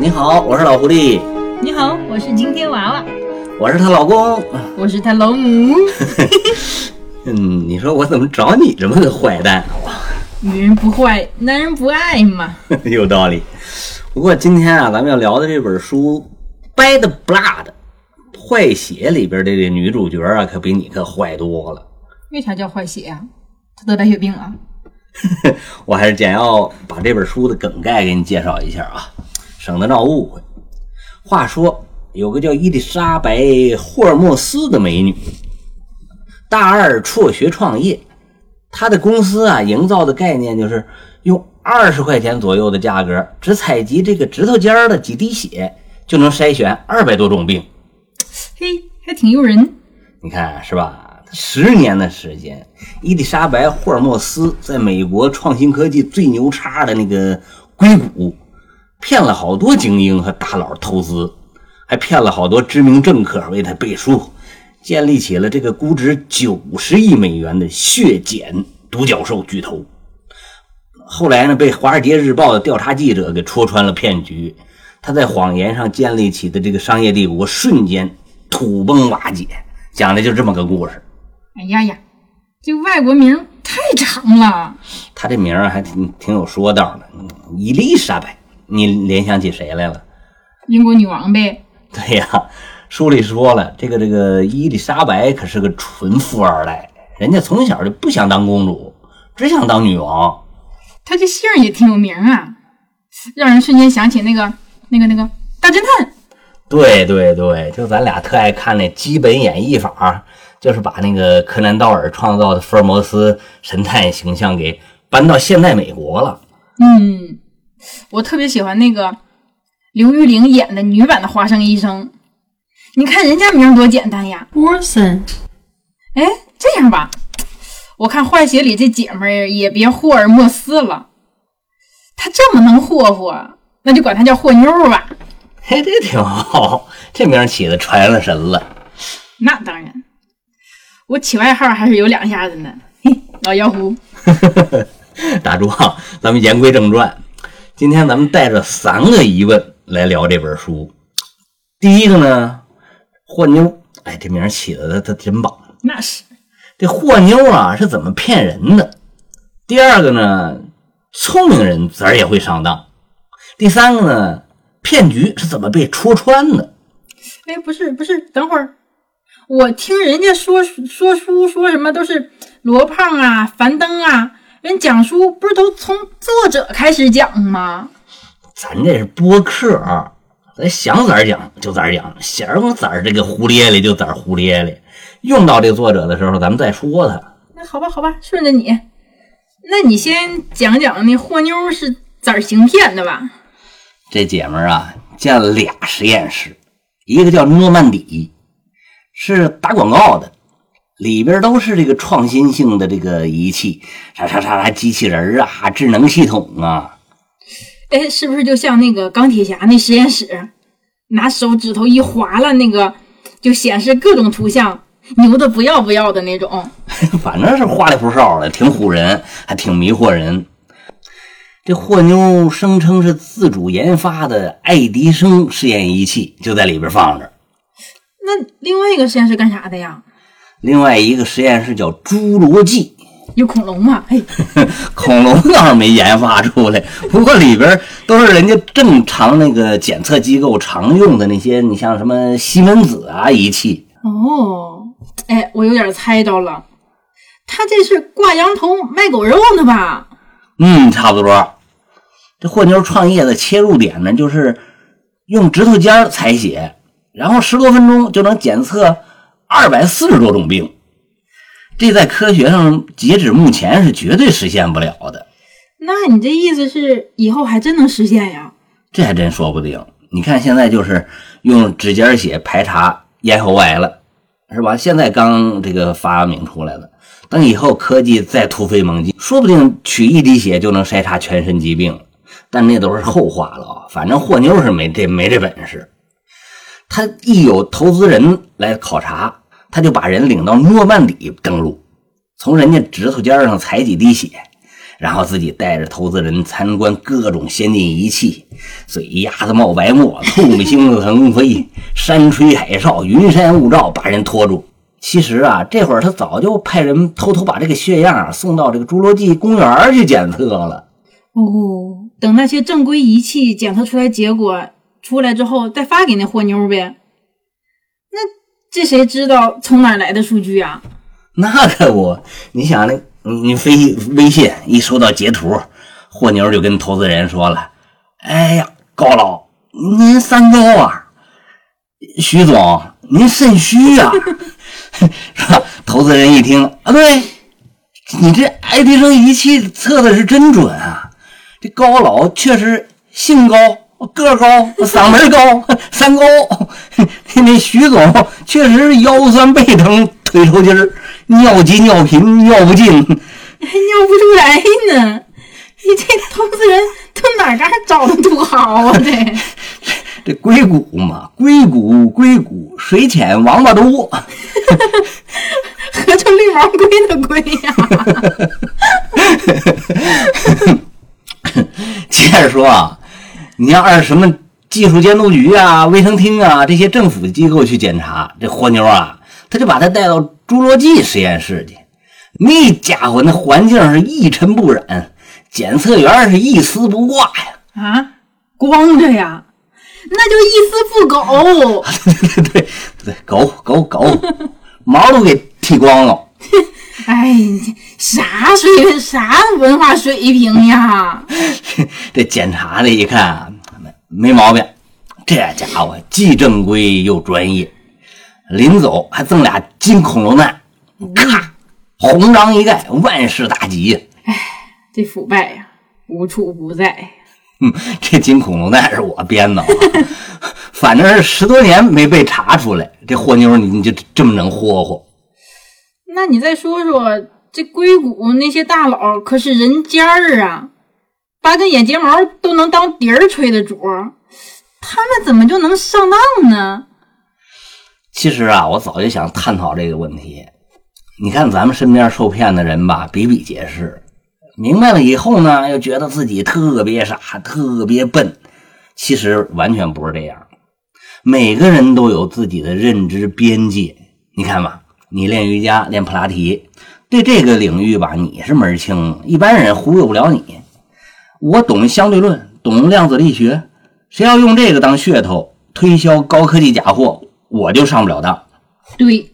你好，我是老狐狸。你好，我是金天娃娃，我是她老公。我是她老母。嗯，你说我怎么找你这么个坏蛋？女人不坏，男人不爱嘛。有道理。不过今天啊，咱们要聊的这本书《Bad Blood》坏血里边的这女主角啊，可比你可坏多了。为啥叫坏血呀、她得白血病啊？我还是简要把这本书的梗概给你介绍一下啊，省得闹误会。话说，有个叫伊丽莎白·霍尔莫斯的美女，大二辍学创业，她的公司啊，营造的概念就是用二十块钱左右的价格，只采集这个指头尖的几滴血，就能筛选二百多种病。嘿，还挺诱人。你看是吧？十年的时间，伊丽莎白·霍尔莫斯在美国创新科技最牛叉的那个硅谷，骗了好多精英和大佬投资，还骗了好多知名政客为他背书，建立起了这个估值九十亿美元的血检独角兽巨头。后来呢，被《华尔街日报》的调查记者给戳穿了骗局，他在谎言上建立起的这个商业帝国瞬间土崩瓦解。讲的就这么个故事。哎呀呀，这外国名太长了。他这名儿还挺挺有说道的，嗯伊丽莎白，你联想起谁来了？英国女王呗。对呀，书里说了，这个这个伊丽莎白可是个纯富二代，人家从小就不想当公主，只想当女王。她这姓儿也挺有名啊，让人瞬间想起那个那个那个大侦探。对对对，就咱俩特爱看那基本演绎法，就是把那个柯南道尔创造的福尔摩斯神探形象给搬到现代美国了。嗯，我特别喜欢那个刘玉玲演的女版的花生医生。你看人家名多简单呀。Watson，哎，这样吧，我看坏血里这姐们儿也别霍尔莫斯了，她这么能霍霍，那就管她叫霍妞儿吧。嘿，这挺好，这名儿起的传了神了。那当然，我起外号还是有两下子呢。嘿，老妖狐，打住啊，咱们言归正传。今天咱们带着三个疑问来聊这本书。第一个呢，霍妞，哎，这名儿起的他他真棒。那是这霍妞啊是怎么骗人的？第二个呢，聪明人自然也会上当。第三个呢，骗局是怎么被戳穿的？哎，不是不是，等会儿，我听人家说说书说什么都是罗胖啊、樊登啊，人讲书不是都从作者开始讲吗？咱这是播客，啊咱想咋讲就咋儿讲，想咋这个胡咧咧就咋胡咧咧。用到这个作者的时候，咱们再说他。那好吧好吧，顺着你，那你先讲讲那霍妞是咋行骗的吧？这姐们儿啊，建了俩实验室，一个叫诺曼底，是打广告的，里边都是这个创新性的这个仪器，啥啥啥啥机器人啊，智能系统啊。哎，是不是就像那个钢铁侠那实验室，拿手指头一划了，那个就显示各种图像，牛的不要不要的那种？反正是花里胡哨的，挺唬人，还挺迷惑人。这霍妞声称是自主研发的爱迪生试验仪器，就在里边放着。那另外一个实验室干啥的呀？另外一个实验室叫侏罗纪，有恐龙吗？嘿，恐龙倒是没研发出来，不过里边都是人家正常那个检测机构常用的那些，你像什么西门子啊仪器。哦，哎，我有点猜着了，他这是挂羊头卖狗肉呢吧？嗯，差不多。这霍妞创业的切入点呢，就是用指头尖采血，然后十多分钟就能检测二百四十多种病。这在科学上截止目前是绝对实现不了的，那你这意思是以后还真能实现呀？这还真说不定。你看现在就是用指尖血排查咽喉癌了，是吧？现在刚这个发明出来了，等以后科技再突飞猛进，说不定取一滴血就能筛查全身疾病。但那都是后话了啊！反正霍妞是没这没这本事。他一有投资人来考察，他就把人领到诺曼底登陆，从人家指头尖上采几滴血，然后自己带着投资人参观各种先进仪器，嘴丫子冒白沫，兔星子腾飞，山吹海哨，云山雾罩，把人拖住。其实啊，这会儿他早就派人偷偷把这个血样送到这个侏罗纪公园去检测了。哦，等那些正规仪器检测出来结果出来之后，再发给那货妞呗。那这谁知道从哪来的数据啊？那可不，你想那，你你飞微信一收到截图，货妞就跟投资人说了：“哎呀，高老，您三高啊，徐总您肾虚啊，是吧？”投资人一听啊，对，你这爱迪生仪器测的是真准啊，这高老确实性高。个高，嗓门高，三高。那徐总确实腰酸背疼，腿抽筋儿，尿急尿频，尿不尽，还 尿不出来呢。你这投资人从哪嘎找的土豪啊？这这硅谷嘛，硅谷硅谷，水浅王八多，合成绿毛龟的龟呀。接着说啊。你要按什么技术监督局啊、卫生厅啊这些政府机构去检查，这活妞啊，他就把他带到侏罗纪实验室去。那家伙那环境是一尘不染，检测员是一丝不挂呀。啊，光着呀，那就一丝不苟。对对对对，狗狗狗，毛都给剃光了。哎，啥水平啥文化水平呀？这检查的一看没没毛病，这家伙既正规又专业。临走还赠俩金恐龙蛋，咔，红章一盖，万事大吉。哎，这腐败呀，无处不在。嗯，这金恐龙蛋是我编的，反正是十多年没被查出来。这货妞，你你就这么能霍霍？那你再说说，这硅谷那些大佬可是人尖儿啊，八根眼睫毛都能当笛儿吹的主儿，他们怎么就能上当呢？其实啊，我早就想探讨这个问题。你看咱们身边受骗的人吧，比比皆是。明白了以后呢，又觉得自己特别傻、特别笨。其实完全不是这样。每个人都有自己的认知边界。你看吧。你练瑜伽，练普拉提，对这个领域吧，你是门清，一般人忽悠不了你。我懂相对论，懂量子力学，谁要用这个当噱头推销高科技假货，我就上不了当。对，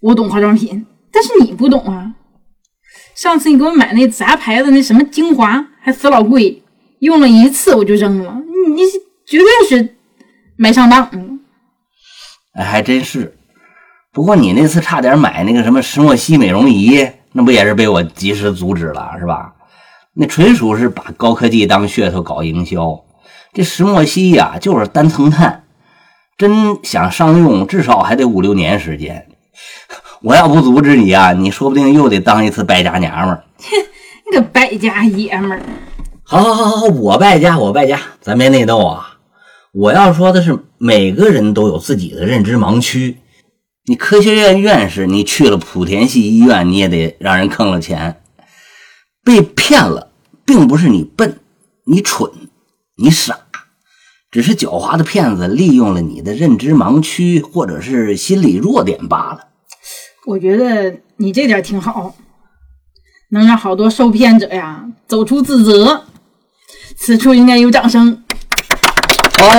我懂化妆品，但是你不懂啊。上次你给我买那杂牌子那什么精华，还死老贵，用了一次我就扔了。你绝对是没上当。哎，还真是。不过你那次差点买那个什么石墨烯美容仪，那不也是被我及时阻止了，是吧？那纯属是把高科技当噱头搞营销。这石墨烯呀，就是单层碳，真想商用，至少还得五六年时间。我要不阻止你啊，你说不定又得当一次败家娘们儿。哼，你个败家爷们儿！好好好好，我败家，我败家，咱别内斗啊！我要说的是，每个人都有自己的认知盲区。你科学院院士，你去了莆田系医院，你也得让人坑了钱。被骗了，并不是你笨、你蠢、你傻，只是狡猾的骗子利用了你的认知盲区或者是心理弱点罢了。我觉得你这点挺好，能让好多受骗者呀走出自责，此处应该有掌声。哦。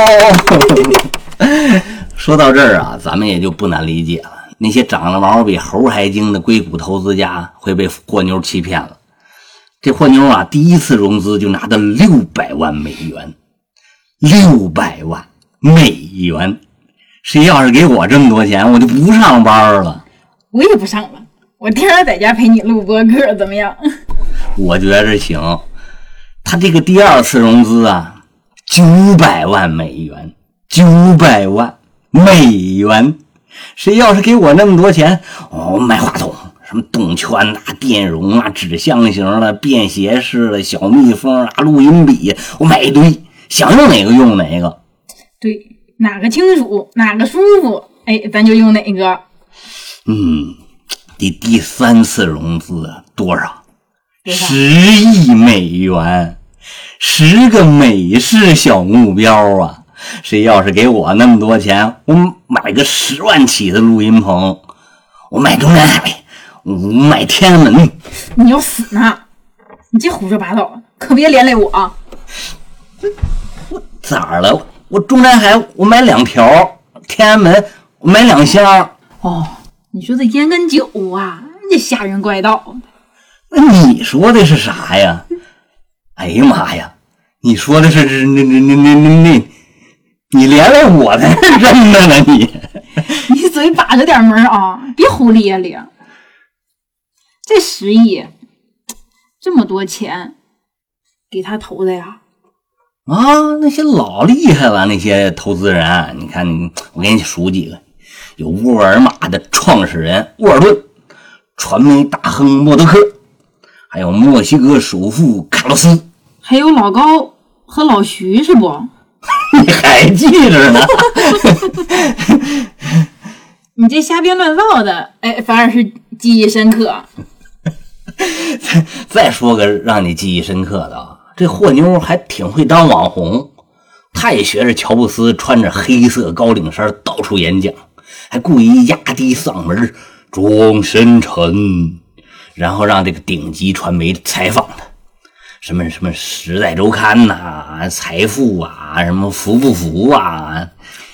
说到这儿啊，咱们也就不难理解了。那些长了毛比猴还精的硅谷投资家会被货妞欺骗了。这货妞啊，第一次融资就拿到六百万美元，六百万美元。谁要是给我这么多钱，我就不上班了。我也不上了，我天天在家陪你录播客，怎么样？我觉着行。他这个第二次融资啊，九百万美元，九百万。美元，谁要是给我那么多钱，哦，买话筒，什么动圈呐、电容啊、指向型的、便携式的小蜜蜂啊、录音笔，我买一堆，想用哪个用哪个。对，哪个清楚，哪个舒服，哎，咱就用哪个。嗯，第第三次融资多少？十亿美元，十个美式小目标啊！谁要是给我那么多钱，我买个十万起的录音棚，我买中南海，我买天安门。你要死呢！你这胡说八道，可别连累我啊！我咋了？我中南海我买两条，天安门我买两箱。哦，你说这烟跟酒啊，你这吓人怪道。那你说的是啥呀？哎呀妈呀！你说的是那那那那那那。你连累我在这扔着呢，你 你嘴把着点门啊，别胡咧咧。这十亿这么多钱给他投的呀？啊，那些老厉害了，那些投资人，你看，我给你数几个：有沃尔玛的创始人沃尔顿，传媒大亨默多克，还有墨西哥首富卡洛斯，还有老高和老徐，是不？你还记着呢？你这瞎编乱造的，哎，反而是记忆深刻。再 再说个让你记忆深刻的啊，这货妞还挺会当网红。她也学着乔布斯，穿着黑色高领衫到处演讲，还故意压低嗓门装深沉，然后让这个顶级传媒采访她。什么什么《时代周刊》呐，财富啊，什么福不福啊？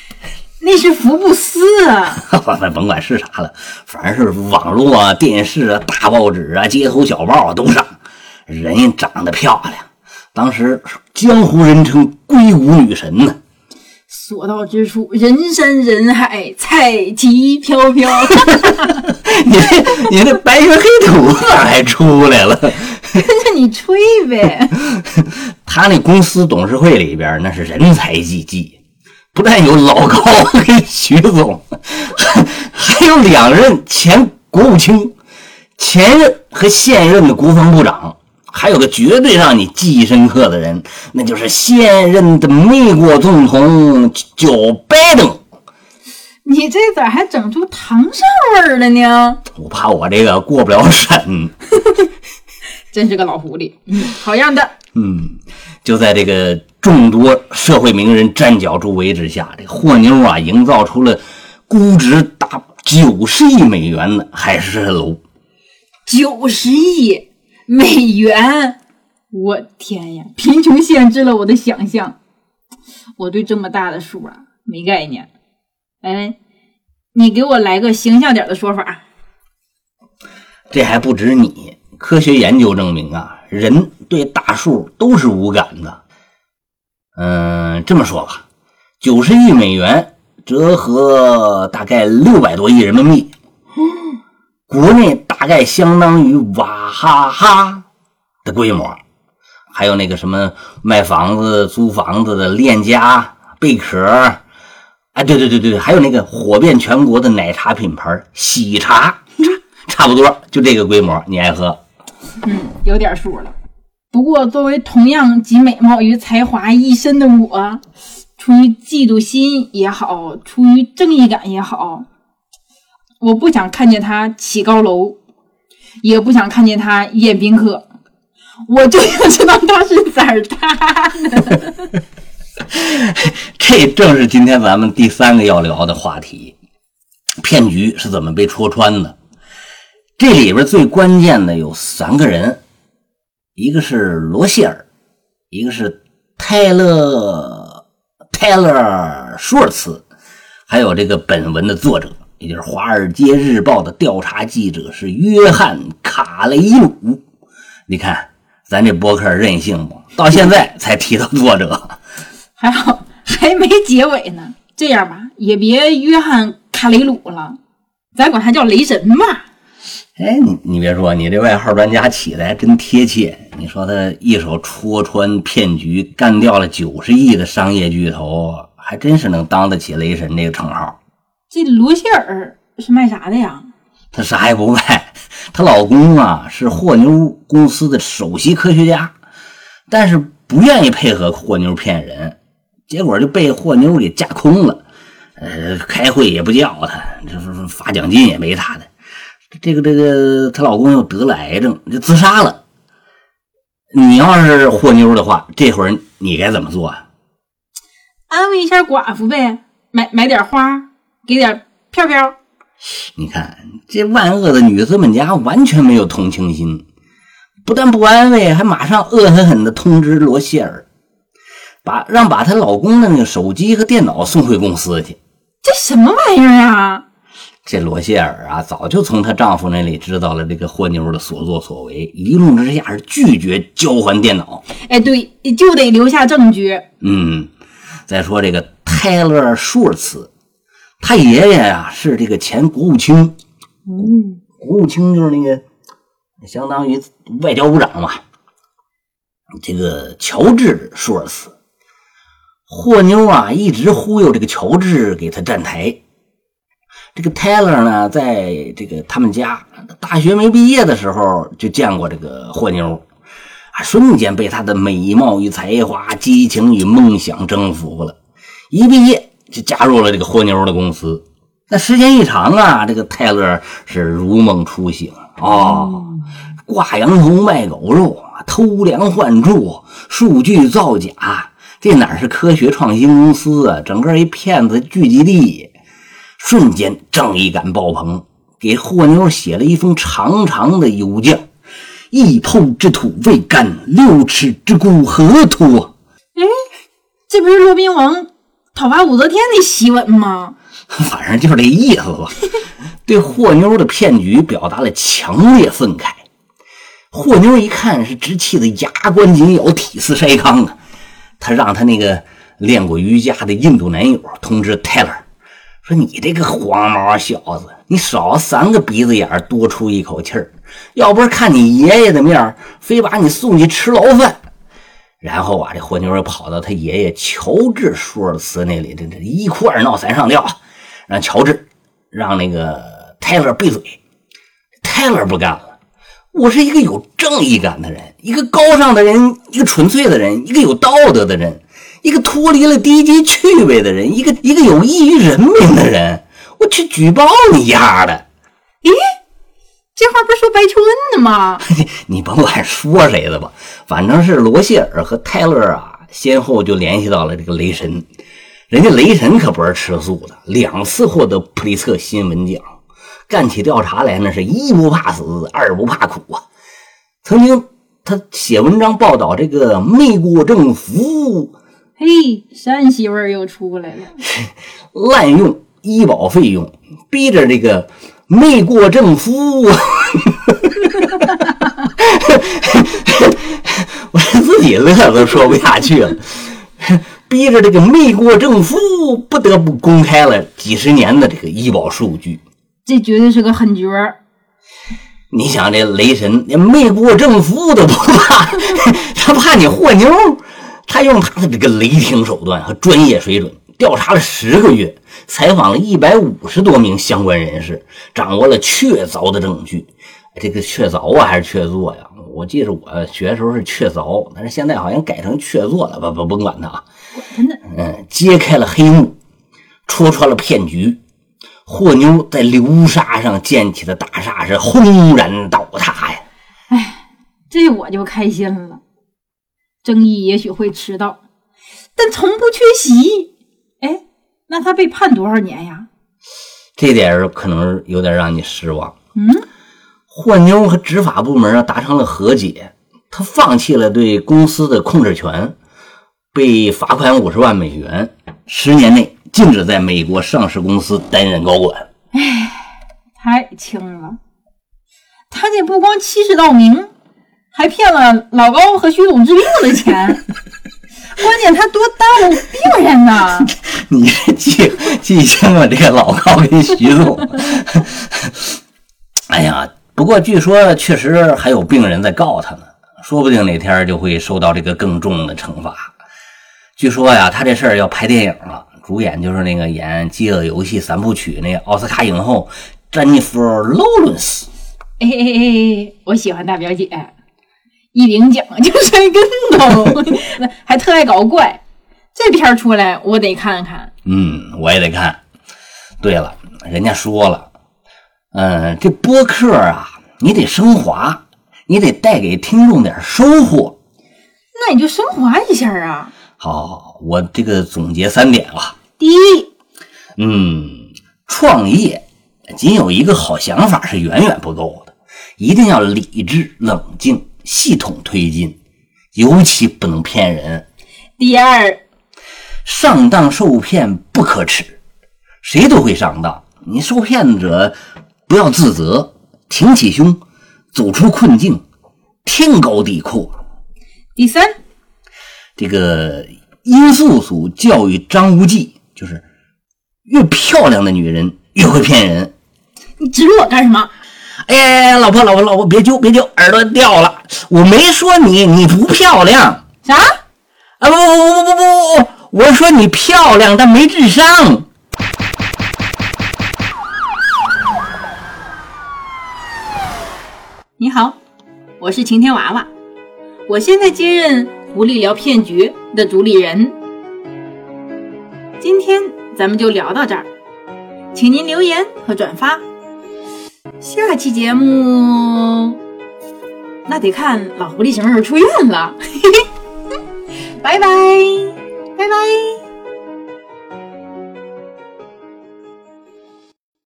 那是福布斯啊！甭 甭管是啥了，反正是网络啊、电视啊、大报纸啊、街头小报啊都上。人家长得漂亮，当时江湖人称“硅谷女神”呢。所到之处，人山人海，彩旗飘飘。你这你这白云黑土咋还出来了？跟着你吹呗。他那公司董事会里边那是人才济济，不但有老高跟徐总，还有两任前国务卿、前任和现任的国防部长。还有个绝对让你记忆深刻的人，那就是现任的美国总统叫拜登。你这咋还整出唐山味儿了呢？我怕我这个过不了审。真是个老狐狸。嗯，好样的。嗯，就在这个众多社会名人站脚助威之下，这货妞啊，营造出了估值达九十亿美元的海市蜃楼。九十亿。美元，我天呀！贫穷限制了我的想象，我对这么大的数啊没概念。哎，你给我来个形象点的说法。这还不止你，科学研究证明啊，人对大数都是无感的。嗯，这么说吧，九十亿美元折合大概六百多亿人民币。国内大概相当于娃哈哈的规模，还有那个什么卖房子、租房子的链家、贝壳，哎，对对对对还有那个火遍全国的奶茶品牌喜茶，差不多就这个规模，你爱喝？嗯，有点数了。不过作为同样集美貌与才华一身的我，出于嫉妒心也好，出于正义感也好。我不想看见他起高楼，也不想看见他宴宾客，我就想知道他是咋儿塌的。这正是今天咱们第三个要聊的话题：骗局是怎么被戳穿的？这里边最关键的有三个人，一个是罗谢尔，一个是泰勒泰勒舒尔茨，还有这个本文的作者。也就是《华尔街日报》的调查记者是约翰·卡雷鲁。你看，咱这博客任性不？到现在才提到作者，还好还没结尾呢。这样吧，也别约翰·卡雷鲁了，咱管他叫雷神吧。哎，你你别说，你这外号专家起的还真贴切。你说他一手戳穿骗局，干掉了九十亿的商业巨头，还真是能当得起雷神这个称号。这罗希尔是卖啥的呀？她啥也不卖，她老公啊是霍妞公司的首席科学家，但是不愿意配合霍妞骗人，结果就被霍妞给架空了。呃，开会也不叫他，这发奖金也没他的。这个这个，她老公又得了癌症，就自杀了。你要是霍妞的话，这会儿你该怎么做啊？安慰一下寡妇呗，买买点花，给点票票。你看这万恶的女资本家完全没有同情心，不但不安慰，还马上恶狠狠地通知罗谢尔，把让把她老公的那个手机和电脑送回公司去。这什么玩意儿啊？这罗谢尔啊，早就从她丈夫那里知道了这个霍妞的所作所为，一怒之下是拒绝交还电脑。哎，对，就得留下证据。嗯，再说这个泰勒·舒尔茨，他爷爷呀是这个前国务卿，嗯，国务卿就是那个相当于外交部长嘛。这个乔治·舒尔茨，霍妞啊一直忽悠这个乔治给他站台。这个泰勒呢，在这个他们家大学没毕业的时候就见过这个霍妞，啊，瞬间被她的美貌与才华、激情与梦想征服了。一毕业就加入了这个霍妞的公司。那时间一长啊，这个泰勒是如梦初醒哦，挂羊头卖狗肉，偷梁换柱，数据造假，这哪是科学创新公司啊？整个一骗子聚集地。瞬间正义感爆棚，给霍妞写了一封长长的邮件：“一抔之土未干，六尺之孤何托？”哎，这不是罗宾王讨伐武则天的檄文吗？反正就是这意思吧。对霍妞的骗局表达了强烈愤慨。霍妞一看是直气得牙关紧咬，体似筛糠啊！他让他那个练过瑜伽的印度男友通知泰勒。说你这个黄毛小子，你少三个鼻子眼多出一口气儿，要不是看你爷爷的面非把你送去吃牢饭。然后啊，这霍妞又跑到他爷爷乔治·舒尔茨那里，这这一哭二闹三上吊，让乔治让那个泰勒闭嘴。泰勒不干了，我是一个有正义感的人，一个高尚的人，一个纯粹的人，一个有道德的人。一个脱离了低级趣味的人，一个一个有益于人民的人，我去举报你丫的！咦，这话不是说白求恩的吗？你甭管说谁的吧，反正是罗谢尔和泰勒啊，先后就联系到了这个雷神。人家雷神可不是吃素的，两次获得普利策新闻奖，干起调查来那是一不怕死，二不怕苦啊。曾经他写文章报道这个美国政府。嘿，山西味儿又出来了！滥用医保费用，逼着这个没过政府，我自己乐都说不下去了。逼着这个没过政府不得不公开了几十年的这个医保数据，这绝对是个狠角儿。你想，这雷神连美国政府都不怕，他怕你和妞。他用他的这个雷霆手段和专业水准，调查了十个月，采访了一百五十多名相关人士，掌握了确凿的证据。这个确凿啊，还是确凿呀？我记着我学的时候是确凿，但是现在好像改成确凿了。不不，甭管他啊。嗯，揭开了黑幕，戳穿了骗局。霍妞在流沙上建起的大厦是轰然倒塌呀！哎，这我就开心了。正义也许会迟到，但从不缺席。哎，那他被判多少年呀？这点可能有点让你失望。嗯，霍妞和执法部门啊达成了和解，他放弃了对公司的控制权，被罚款五十万美元，十年内禁止在美国上市公司担任高管。哎，太轻了，他这不光欺世盗名。还骗了老高和徐总治病的钱，关键他多耽误病人呢。你记记清了这个老高跟徐总。哎呀，不过据说确实还有病人在告他呢，说不定哪天就会受到这个更重的惩罚。据说呀，他这事儿要拍电影了，主演就是那个演《饥饿游戏》三部曲那个奥斯卡影后詹妮弗·劳伦斯。哎哎哎，我喜欢大表姐。一领奖 就摔跟头，还特爱搞怪。这片出来我得看看。嗯，我也得看。对了，人家说了，嗯，这播客啊，你得升华，你得带给听众点收获。那你就升华一下啊。好，好，好，我这个总结三点啊。第一，嗯，创业仅有一个好想法是远远不够的，一定要理智、冷静、系统推进，尤其不能骗人。第二，上当受骗不可耻，谁都会上当。你受骗者不要自责，挺起胸，走出困境，天高地阔。第三，这个殷素素教育张无忌，就是越漂亮的女人越会骗人。你指我干什么？哎，老婆，老婆，老婆，别揪，别揪，耳朵掉了。我没说你，你不漂亮啥？啊！不不不不不不不，我说你漂亮，但没智商。你好，我是晴天娃娃，我现在接任狐狸聊骗局的主理人。今天咱们就聊到这儿，请您留言和转发。下期节目那得看老狐狸什么时候出院了。嘿嘿拜拜拜拜。